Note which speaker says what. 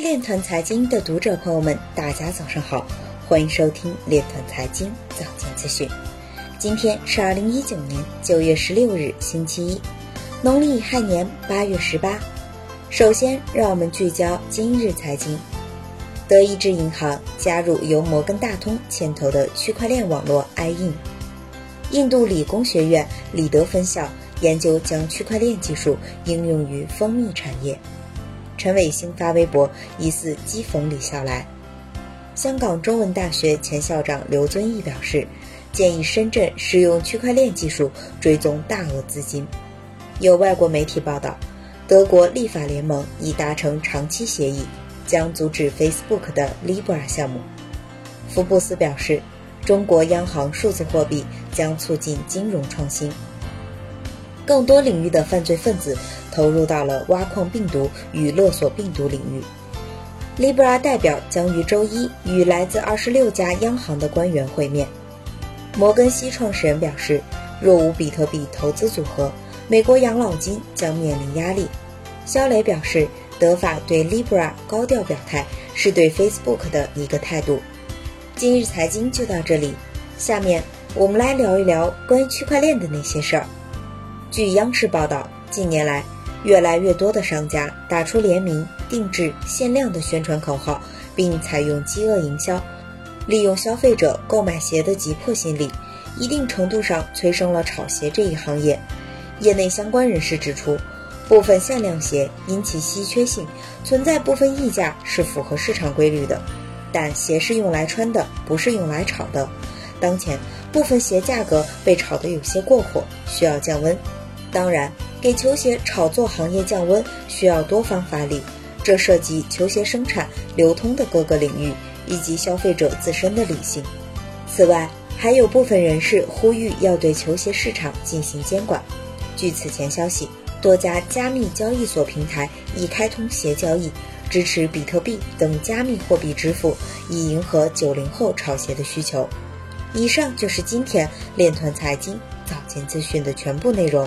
Speaker 1: 链团财经的读者朋友们，大家早上好，欢迎收听链团财经早间资讯。今天是二零一九年九月十六日，星期一，农历亥年八月十八。首先，让我们聚焦今日财经。德意志银行加入由摩根大通牵头的区块链网络 iIn。印度理工学院里德分校研究将区块链技术应用于蜂蜜产业。陈伟星发微博疑似讥讽李笑来。香港中文大学前校长刘遵义表示，建议深圳使用区块链技术追踪大额资金。有外国媒体报道，德国立法联盟已达成长期协议，将阻止 Facebook 的 Libra 项目。福布斯表示。中国央行数字货币将促进金融创新。更多领域的犯罪分子投入到了挖矿病毒与勒索病毒领域。Libra 代表将于周一与来自二十六家央行的官员会面。摩根西创始人表示，若无比特币投资组合，美国养老金将面临压力。肖雷表示，德法对 Libra 高调表态，是对 Facebook 的一个态度。今日财经就到这里，下面我们来聊一聊关于区块链的那些事儿。据央视报道，近年来，越来越多的商家打出联名、定制、限量的宣传口号，并采用饥饿营销，利用消费者购买鞋的急迫心理，一定程度上催生了炒鞋这一行业。业内相关人士指出，部分限量鞋因其稀缺性，存在部分溢价是符合市场规律的。但鞋是用来穿的，不是用来炒的。当前部分鞋价格被炒得有些过火，需要降温。当然，给球鞋炒作行业降温需要多方发力，这涉及球鞋生产、流通的各个领域以及消费者自身的理性。此外，还有部分人士呼吁要对球鞋市场进行监管。据此前消息，多家加密交易所平台已开通鞋交易。支持比特币等加密货币支付，以迎合九零后炒鞋的需求。以上就是今天链团财经早间资讯的全部内容，